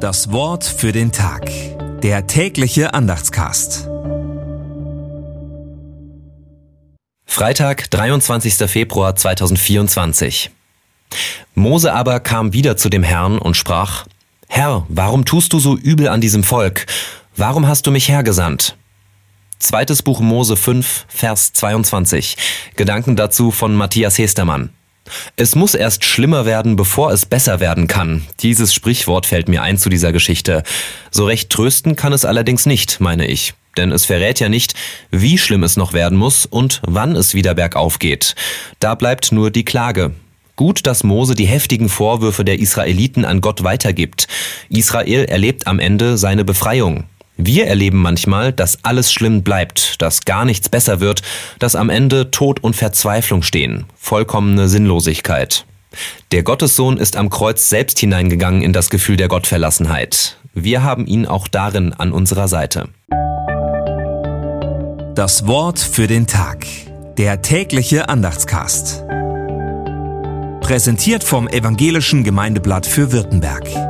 Das Wort für den Tag. Der tägliche Andachtscast. Freitag, 23. Februar 2024. Mose aber kam wieder zu dem Herrn und sprach, Herr, warum tust du so übel an diesem Volk? Warum hast du mich hergesandt? Zweites Buch Mose 5, Vers 22. Gedanken dazu von Matthias Hestermann. Es muss erst schlimmer werden, bevor es besser werden kann. Dieses Sprichwort fällt mir ein zu dieser Geschichte. So recht trösten kann es allerdings nicht, meine ich. Denn es verrät ja nicht, wie schlimm es noch werden muss und wann es wieder bergauf geht. Da bleibt nur die Klage. Gut, dass Mose die heftigen Vorwürfe der Israeliten an Gott weitergibt. Israel erlebt am Ende seine Befreiung. Wir erleben manchmal, dass alles schlimm bleibt, dass gar nichts besser wird, dass am Ende Tod und Verzweiflung stehen, vollkommene Sinnlosigkeit. Der Gottessohn ist am Kreuz selbst hineingegangen in das Gefühl der Gottverlassenheit. Wir haben ihn auch darin an unserer Seite. Das Wort für den Tag. Der tägliche Andachtscast. Präsentiert vom Evangelischen Gemeindeblatt für Württemberg.